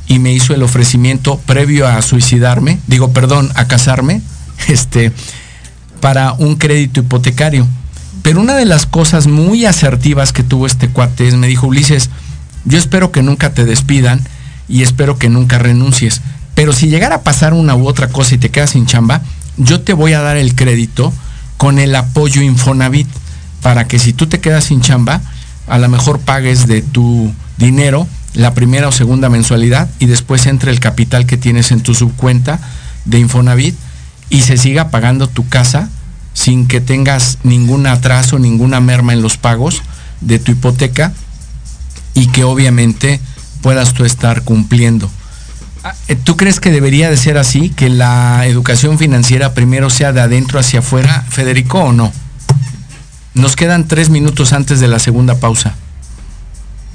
y me hizo el ofrecimiento previo a suicidarme, digo, perdón, a casarme, [laughs] este, para un crédito hipotecario. Pero una de las cosas muy asertivas que tuvo este cuate es, me dijo, Ulises, yo espero que nunca te despidan y espero que nunca renuncies, Pero si llegara a pasar una u otra cosa y te quedas sin chamba, yo te voy a dar el crédito con el apoyo Infonavit para que si tú te quedas sin chamba, a lo mejor pagues de tu dinero la primera o segunda mensualidad y después entre el capital que tienes en tu subcuenta de Infonavit y se siga pagando tu casa sin que tengas ningún atraso, ninguna merma en los pagos de tu hipoteca y que obviamente puedas tú estar cumpliendo. Ah, eh, ¿Tú crees que debería de ser así? ¿Que la educación financiera primero sea de adentro hacia afuera, Federico, o no? Nos quedan tres minutos antes de la segunda pausa.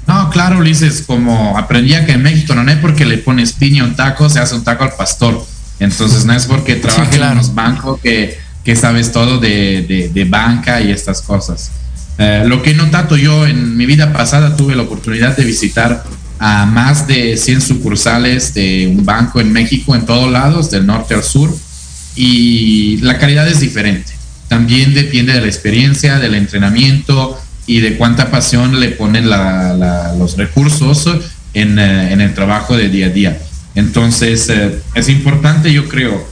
No, claro, Ulises, como aprendí que en México no es porque le pones piña a un taco, se hace un taco al pastor. Entonces no es porque trabajas claro. en los bancos que, que sabes todo de, de- de banca y estas cosas. Eh, lo que he notado yo en mi vida pasada, tuve la oportunidad de visitar a más de 100 sucursales de un banco en México, en todos lados, del norte al sur, y la calidad es diferente. También depende de la experiencia, del entrenamiento y de cuánta pasión le ponen la- la- los recursos en, eh, en el trabajo de día a día. Entonces, eh, es importante, yo creo,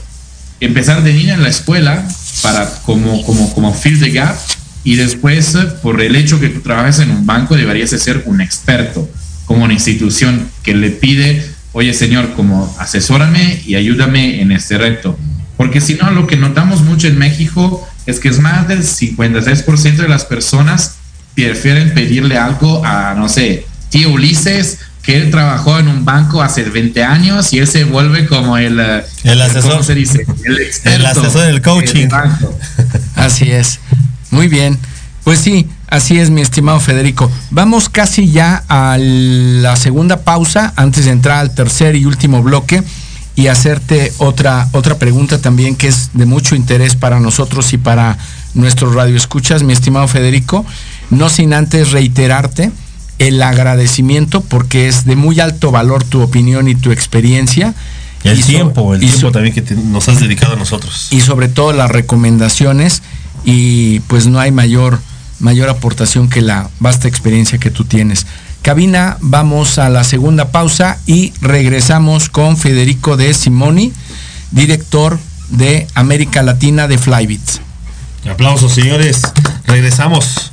empezar de niña en la escuela para como, como, como fill the gap y después, eh, por el hecho que tú trabajas en un banco, deberías de ser un experto, como una institución que le pide, oye señor, como asesórame y ayúdame en este reto. Porque si no, lo que notamos mucho en México es que es más del 56% de las personas prefieren pedirle algo a, no sé, tío Ulises, que él trabajó en un banco hace 20 años y él se vuelve como el, eh, El asesor. ¿cómo se dice? El experto. El asesor del coaching. del banco. [laughs] Así es. Muy bien. Pues sí, así es, mi estimado Federico. Vamos casi ya a la segunda pausa antes de entrar al tercer y último bloque y hacerte otra, otra pregunta también que es de mucho interés para nosotros y para nuestros radioescuchas, mi estimado Federico. No sin antes reiterarte el agradecimiento porque es de muy alto valor tu opinión y tu experiencia. El Y tiempo, el y tiempo también que te- nos has dedicado a nosotros. y sobre todo las recomendaciones y pues no hay mayor mayor aportación que la vasta experiencia que tú tienes. Cabina, vamos a la segunda pausa y regresamos con Federico de Simoni, director de América Latina de Flybits. Aplausos, señores. Regresamos.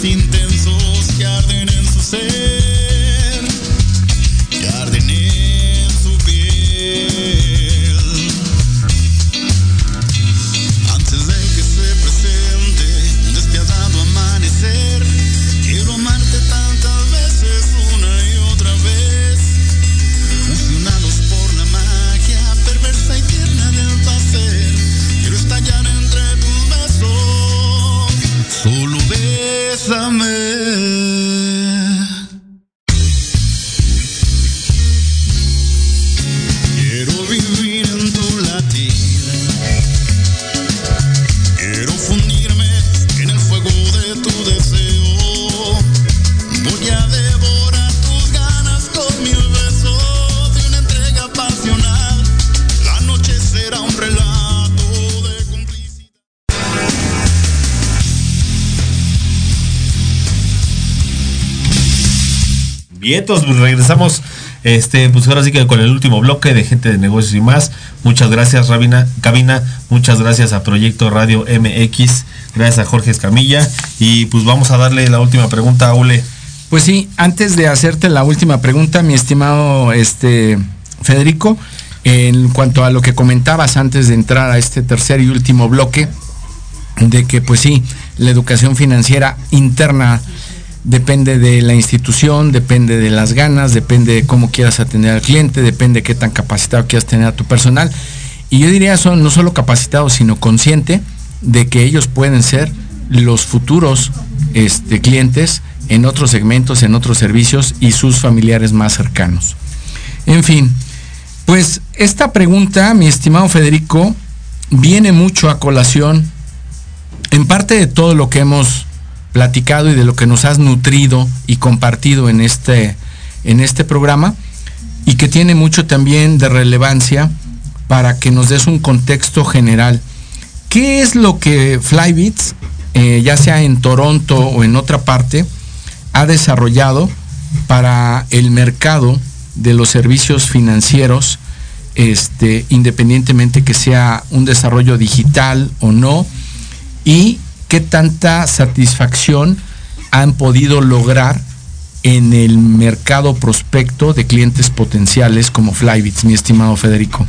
Secretos Bien, entonces pues, regresamos, este, pues ahora sí que con el último bloque de gente de negocios y más. Muchas gracias, Rabina, Cabina. Muchas gracias a Proyecto Radio MX. Gracias a Jorge Escamilla. Y pues vamos a darle la última pregunta a Ule. Pues sí, antes de hacerte la última pregunta, mi estimado este, Federico, en cuanto a lo que comentabas antes de entrar a este tercer y último bloque, de que pues sí, la educación financiera interna depende de la institución, depende de las ganas, depende de cómo quieras atender al cliente, depende de qué tan capacitado quieras tener a tu personal. Y yo diría son no solo capacitados, sino consciente de que ellos pueden ser los futuros este, clientes en otros segmentos, en otros servicios y sus familiares más cercanos. En fin, pues esta pregunta, mi estimado Federico, viene mucho a colación en parte de todo lo que hemos platicado y de lo que nos has nutrido y compartido en este, en este programa y que tiene mucho también de relevancia para que nos des un contexto general. ¿Qué es lo que Flybits, eh, ya sea en Toronto o en otra parte, ha desarrollado para el mercado de los servicios financieros, este, independientemente que sea un desarrollo digital o no? Y qué tanta satisfacción han podido lograr en el mercado prospecto de clientes potenciales como Flybits, mi estimado Federico.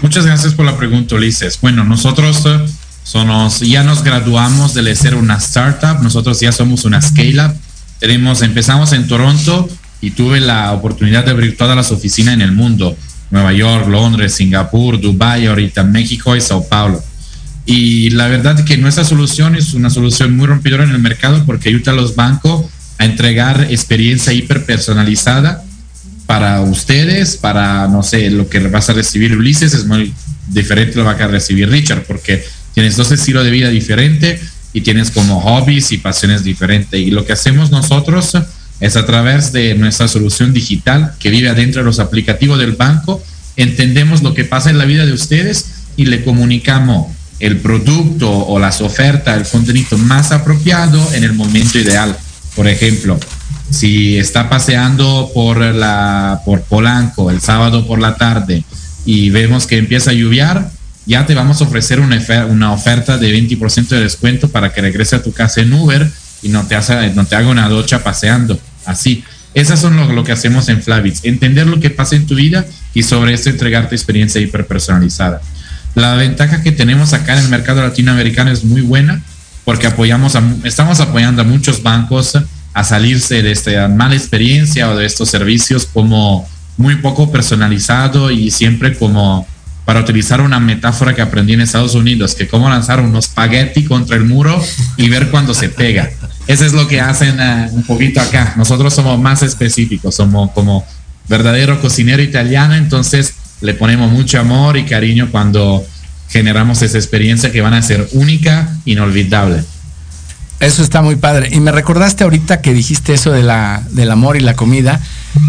Muchas gracias por la pregunta, Ulises. Bueno, nosotros eh, somos, ya nos graduamos de ser una startup, nosotros ya somos una scale-up. Tenemos, empezamos en Toronto y tuve la oportunidad de abrir todas las oficinas en el mundo. Nueva York, Londres, Singapur, Dubai, ahorita México y Sao Paulo. Y la verdad que nuestra solución es una solución muy rompedora en el mercado porque ayuda a los bancos a entregar experiencia hiper personalizada para ustedes, para, no sé, lo que vas a recibir Ulises es muy diferente lo que va a recibir Richard porque tienes dos estilos de vida diferentes y tienes como hobbies y pasiones diferentes. Y lo que hacemos nosotros es a través de nuestra solución digital que vive adentro de los aplicativos del banco, entendemos lo que pasa en la vida de ustedes y le comunicamos el producto o las ofertas, el contenido más apropiado en el momento ideal. Por ejemplo, si está paseando por, la, por Polanco el sábado por la tarde y vemos que empieza a lluviar, ya te vamos a ofrecer una, una oferta de 20% de descuento para que regrese a tu casa en Uber y no te, haga, no te haga una docha paseando. Así. Esas son lo, que hacemos en Flavits. Entender lo que pasa en tu vida y sobre eso entregarte experiencia hiperpersonalizada. La ventaja que tenemos acá en el mercado latinoamericano es muy buena porque apoyamos estamos apoyando a muchos bancos a salirse de esta mala experiencia o de estos servicios como muy poco personalizado y siempre como para utilizar una metáfora que aprendí en Estados Unidos, que como lanzar unos spaghetti contra el muro y ver cuando se pega. Eso es lo que hacen eh, un poquito acá. Nosotros somos más específicos, somos como verdadero cocinero italiano, entonces le ponemos mucho amor y cariño cuando generamos esa experiencia que van a ser única, inolvidable. Eso está muy padre. Y me recordaste ahorita que dijiste eso de la, del amor y la comida.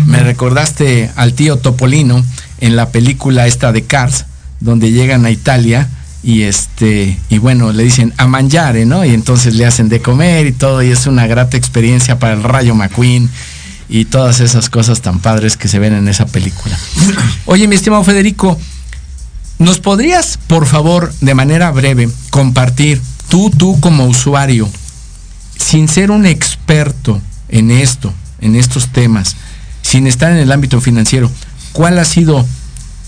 Me recordaste al tío Topolino en la película esta de Cars, donde llegan a Italia y este y bueno le dicen a mangiare no y entonces le hacen de comer y todo y es una grata experiencia para el Rayo McQueen y todas esas cosas tan padres que se ven en esa película. Oye, mi estimado Federico, ¿nos podrías, por favor, de manera breve, compartir, tú, tú como usuario, sin ser un experto en esto, en estos temas, sin estar en el ámbito financiero, cuál ha sido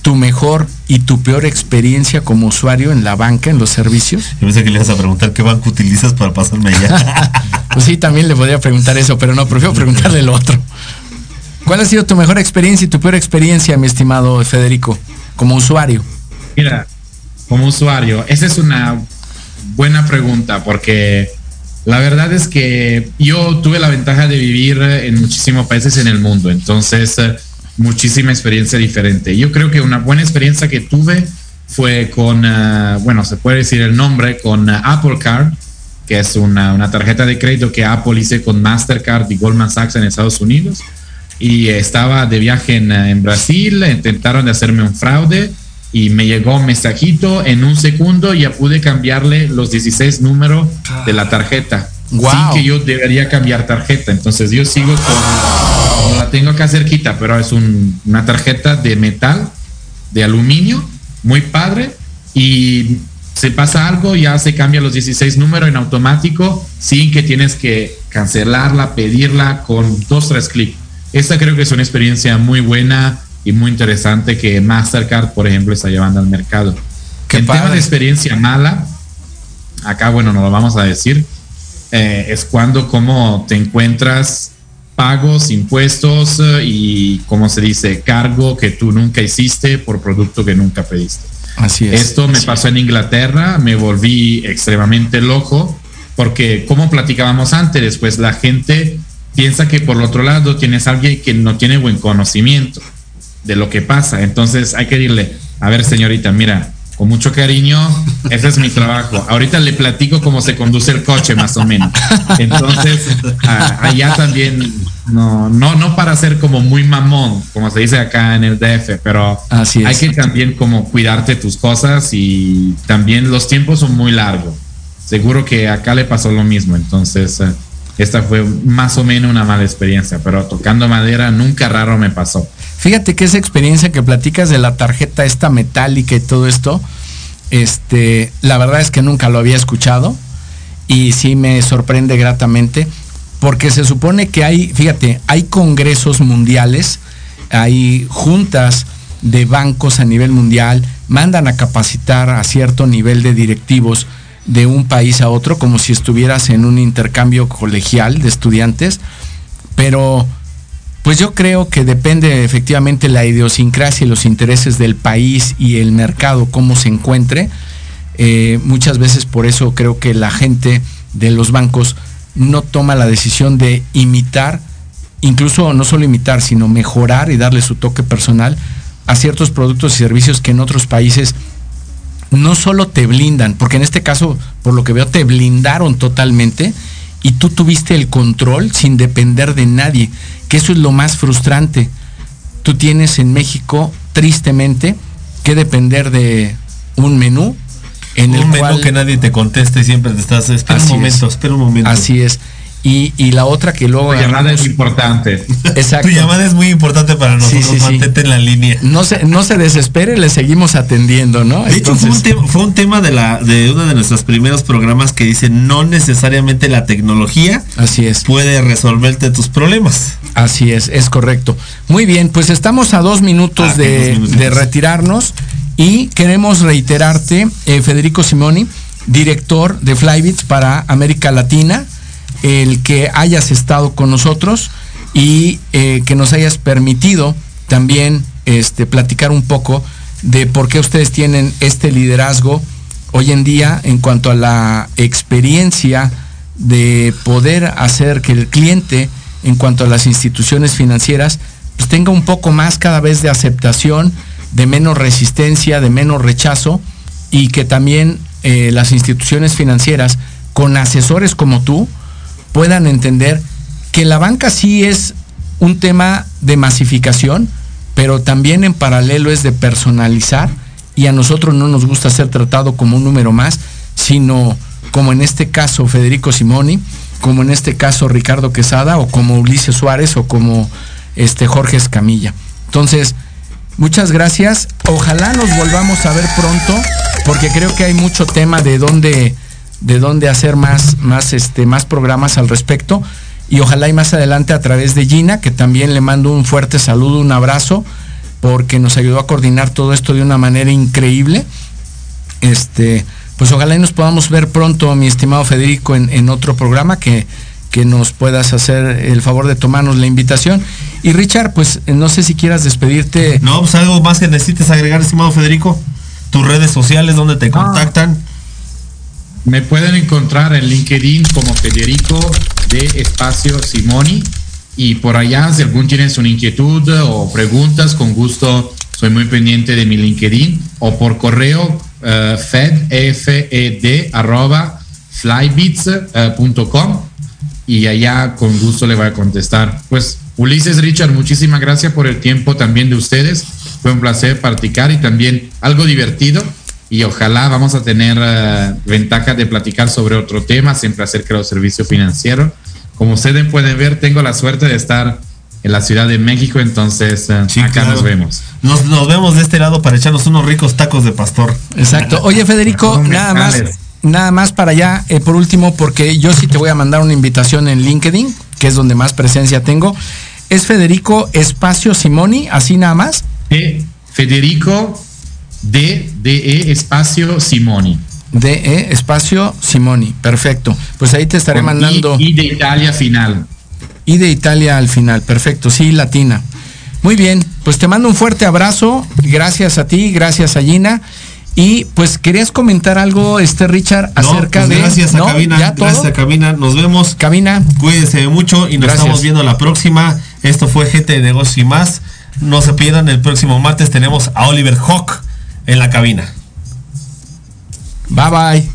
tu mejor y tu peor experiencia como usuario en la banca, en los servicios? Yo pensé que le ibas a preguntar qué banco utilizas para pasarme allá. [laughs] pues sí, también le podría preguntar eso, pero no, prefiero preguntarle lo otro. ¿Cuál ha sido tu mejor experiencia y tu peor experiencia, mi estimado Federico, como usuario? Mira, como usuario, esa es una buena pregunta porque la verdad es que yo tuve la ventaja de vivir en muchísimos países en el mundo, entonces muchísima experiencia diferente. Yo creo que una buena experiencia que tuve fue con, uh, bueno, se puede decir el nombre, con uh, Apple Card, que es una, una, tarjeta de crédito que Apple hice con Mastercard y Goldman Sachs en Estados Unidos. Y estaba de viaje en, uh, en Brasil, intentaron de hacerme un fraude y me llegó un mensajito en un segundo, ya pude cambiarle los 16 números de la tarjeta. Wow. sin que yo debería cambiar tarjeta. Entonces yo sigo con, la tengo acá cerquita, pero es un- una tarjeta de metal, de aluminio, muy padre, y se pasa algo, ya se cambia los 16 números en automático, sin que tienes que cancelarla, pedirla con dos, tres clics. Esta creo que es una experiencia muy buena y muy interesante que Mastercard, por ejemplo, está llevando al mercado. Qué tema padre. de experiencia mala, acá bueno, no lo vamos a decir, eh, es cuando como te encuentras pagos, impuestos eh, y, como se dice, cargo que tú nunca hiciste por producto que nunca pediste. Así es. Esto me pasó en Inglaterra, me volví extremadamente loco porque como platicábamos antes, pues la gente piensa que por el otro lado tienes a alguien que no tiene buen conocimiento de lo que pasa. Entonces hay que decirle, a ver señorita, mira, con mucho cariño, ese es mi trabajo. Ahorita le platico cómo se conduce el coche más o menos. Entonces, a- allá también, no, no, no para ser como muy mamón, como se dice acá en el DF, pero Así es. hay que también como cuidarte tus cosas y también los tiempos son muy largos. Seguro que acá le pasó lo mismo, entonces eh, esta fue más o menos una mala experiencia, pero tocando madera nunca raro me pasó. Fíjate que esa experiencia que platicas de la tarjeta esta metálica y todo esto, este, la verdad es que nunca lo había escuchado y sí me sorprende gratamente porque se supone que hay, fíjate, hay congresos mundiales, hay juntas de bancos a nivel mundial, mandan a capacitar a cierto nivel de directivos de un país a otro como si estuvieras en un intercambio colegial de estudiantes, pero pues yo creo que depende efectivamente la idiosincrasia y los intereses del país y el mercado, cómo se encuentre. Eh, muchas veces por eso creo que la gente de los bancos no toma la decisión de imitar, incluso no solo imitar, sino mejorar y darle su toque personal a ciertos productos y servicios que en otros países no solo te blindan, porque en este caso, por lo que veo, te blindaron totalmente y tú tuviste el control sin depender de nadie, que eso es lo más frustrante. Tú tienes en México, tristemente, que depender de un menú en un el menú cual que nadie te conteste y siempre te estás. Espera Así un momento, es. espera un momento. Así es. Y, y la otra que luego... La llamada es importante. [laughs] Exacto. Tu llamada es muy importante para nosotros. sí, sí. Mantente en la línea. No se, no se desespere, le seguimos atendiendo, ¿no? De hecho, fue un, tema, fue un tema de, la, de uno de nuestros primeros programas que dice no necesariamente la tecnología Así es. puede resolverte tus problemas. Así es, es correcto. Muy bien, pues estamos a dos minutos, Ah, de, dos minutitos. de retirarnos y queremos reiterarte, eh, Federico Simoni, director de Flybits para América Latina, el que hayas estado con nosotros y eh, que nos hayas permitido también este, platicar un poco de por qué ustedes tienen este liderazgo hoy en día en cuanto a la experiencia de poder hacer que el cliente, en cuanto a las instituciones financieras, pues tenga un poco más cada vez de aceptación, de menos resistencia, de menos rechazo y que también eh, las instituciones financieras, con asesores como tú, puedan entender que la banca sí es un tema de masificación, pero también en paralelo es de personalizar y a nosotros no nos gusta ser tratado como un número más, sino como en este caso Federico Simoni, como en este caso Ricardo Quesada o como Ulises Suárez o como este Jorge Escamilla. Entonces, muchas gracias. Ojalá nos volvamos a ver pronto porque creo que hay mucho tema de dónde de dónde hacer más más este más programas al respecto y ojalá y más adelante a través de Gina, que también le mando un fuerte saludo, un abrazo porque nos ayudó a coordinar todo esto de una manera increíble. Este, pues ojalá y nos podamos ver pronto, mi estimado Federico, en, en otro programa que, que nos puedas hacer el favor de tomarnos la invitación. Y Richard, pues no sé si quieras despedirte. No, pues algo más que necesites agregar, estimado Federico. Tus redes sociales, donde te contactan. Me pueden encontrar en LinkedIn como Federico de Espacio Simoni y por allá si algún tienes una inquietud o preguntas, con gusto soy muy pendiente de mi LinkedIn o por correo flybits.com y allá con gusto le voy a contestar. Pues Ulises, Richard, muchísimas gracias por el tiempo también de ustedes. Fue un placer practicar y también algo divertido y ojalá vamos a tener uh, ventaja de platicar sobre otro tema, siempre acerca de los servicios financieros. Como ustedes pueden ver, tengo la suerte de estar en la Ciudad de México, entonces uh, Sí, acá claro. nos vemos. Nos, nos vemos de este lado para echarnos unos ricos tacos de pastor. Exacto. Oye, Federico, nada más, nada más para allá, eh, por último, porque yo sí te voy a mandar una invitación en LinkedIn, que es donde más presencia tengo. Es Federico Espacio Simoni, así nada más. De Federico de DE Espacio Simoni. De Espacio Simoni, perfecto. Pues ahí te estaré Con mandando. I, I de Italia final. Y de Italia al final, perfecto, sí, latina. Muy bien, pues te mando un fuerte abrazo, gracias a ti, gracias a Gina. Y pues querías comentar algo, este Richard, No, acerca pues de. Gracias a ¿no? Cabina. ¿Ya todo? Gracias a Cabina. Nos vemos. Cabina. Cuídense mucho y nos Gracias. estamos viendo la próxima. Esto fue Gente de Negocios y más. No se pierdan el próximo martes. Tenemos a Oliver Hawk en la cabina. Bye bye.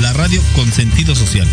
la radio con sentido social.